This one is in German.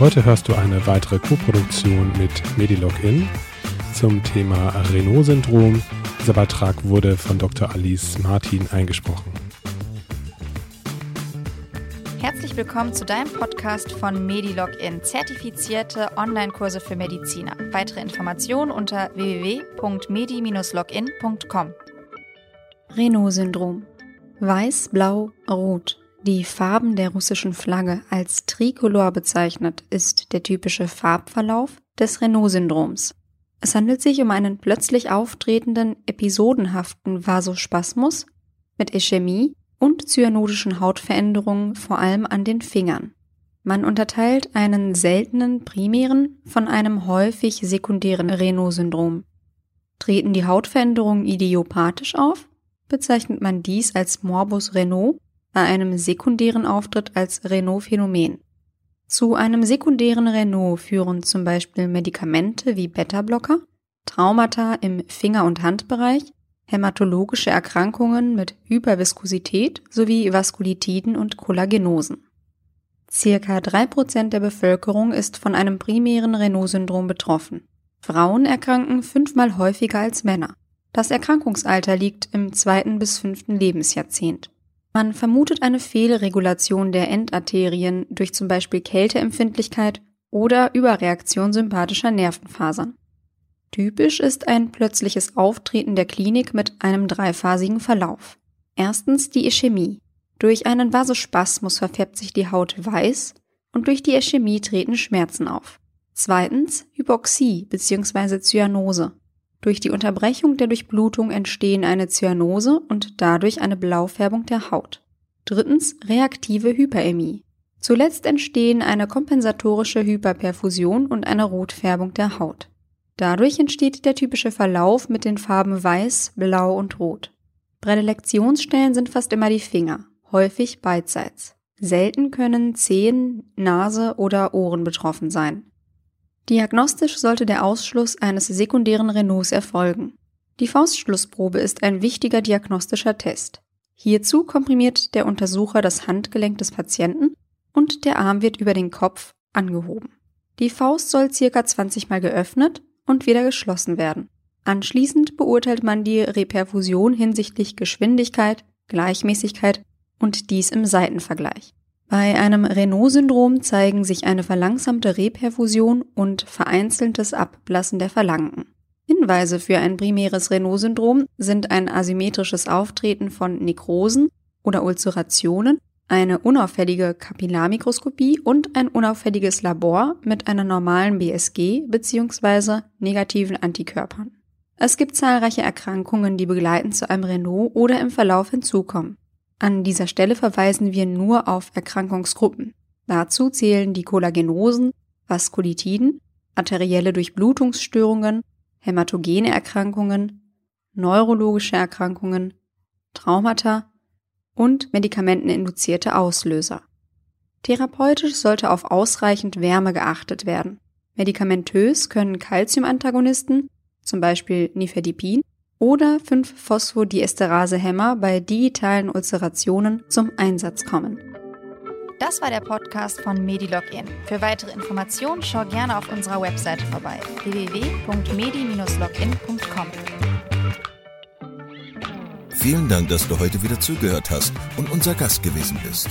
Heute hörst du eine weitere Co-Produktion mit Medilogin zum Thema Renault-Syndrom. Dieser Beitrag wurde von Dr. Alice Martin eingesprochen. Herzlich willkommen zu deinem Podcast von Medilogin, zertifizierte Online-Kurse für Mediziner. Weitere Informationen unter www.medi-login.com. Renault-Syndrom. Weiß, Blau, Rot. Die Farben der russischen Flagge als Tricolor bezeichnet, ist der typische Farbverlauf des Renault-Syndroms. Es handelt sich um einen plötzlich auftretenden episodenhaften Vasospasmus mit Ischämie und zyanodischen Hautveränderungen vor allem an den Fingern. Man unterteilt einen seltenen primären von einem häufig sekundären Renault-Syndrom. Treten die Hautveränderungen idiopathisch auf, bezeichnet man dies als Morbus Renault, bei einem sekundären Auftritt als Renault-Phänomen. Zu einem sekundären Renault führen zum Beispiel Medikamente wie Beta-Blocker, Traumata im Finger- und Handbereich, hämatologische Erkrankungen mit Hyperviskosität sowie Vaskulitiden und Kollagenosen. Circa 3% der Bevölkerung ist von einem primären Renault-Syndrom betroffen. Frauen erkranken fünfmal häufiger als Männer. Das Erkrankungsalter liegt im zweiten bis fünften Lebensjahrzehnt. Man vermutet eine Fehlregulation der Endarterien durch zum Beispiel Kälteempfindlichkeit oder Überreaktion sympathischer Nervenfasern. Typisch ist ein plötzliches Auftreten der Klinik mit einem dreiphasigen Verlauf. Erstens die Ischämie. Durch einen Vasospasmus verfärbt sich die Haut weiß und durch die Ischämie treten Schmerzen auf. Zweitens Hypoxie bzw. Zyanose. Durch die Unterbrechung der Durchblutung entstehen eine Zyanose und dadurch eine Blaufärbung der Haut. Drittens reaktive Hyperämie. Zuletzt entstehen eine kompensatorische Hyperperfusion und eine Rotfärbung der Haut. Dadurch entsteht der typische Verlauf mit den Farben Weiß, Blau und Rot. Prädilektionsstellen sind fast immer die Finger, häufig beidseits. Selten können Zehen, Nase oder Ohren betroffen sein. Diagnostisch sollte der Ausschluss eines sekundären Renaults erfolgen. Die Faustschlussprobe ist ein wichtiger diagnostischer Test. Hierzu komprimiert der Untersucher das Handgelenk des Patienten und der Arm wird über den Kopf angehoben. Die Faust soll circa 20 Mal geöffnet und wieder geschlossen werden. Anschließend beurteilt man die Reperfusion hinsichtlich Geschwindigkeit, Gleichmäßigkeit und dies im Seitenvergleich. Bei einem Renault-Syndrom zeigen sich eine verlangsamte Reperfusion und vereinzeltes Abblassen der Phalangen. Hinweise für ein primäres Renault-Syndrom sind ein asymmetrisches Auftreten von Nekrosen oder Ulcerationen, eine unauffällige Kapillarmikroskopie und ein unauffälliges Labor mit einer normalen BSG bzw. negativen Antikörpern. Es gibt zahlreiche Erkrankungen, die begleitend zu einem Renault oder im Verlauf hinzukommen. An dieser Stelle verweisen wir nur auf Erkrankungsgruppen. Dazu zählen die Kollagenosen, Vaskulitiden, arterielle Durchblutungsstörungen, hämatogene Erkrankungen, neurologische Erkrankungen, Traumata und medikamenteninduzierte Auslöser. Therapeutisch sollte auf ausreichend Wärme geachtet werden. Medikamentös können Calciumantagonisten, zum Beispiel Nifedipin, oder 5-Phosphodiesterase-Hämmer bei digitalen Ulcerationen zum Einsatz kommen. Das war der Podcast von MediLogin. Für weitere Informationen schau gerne auf unserer Webseite vorbei www.medi-login.com. Vielen Dank, dass du heute wieder zugehört hast und unser Gast gewesen bist.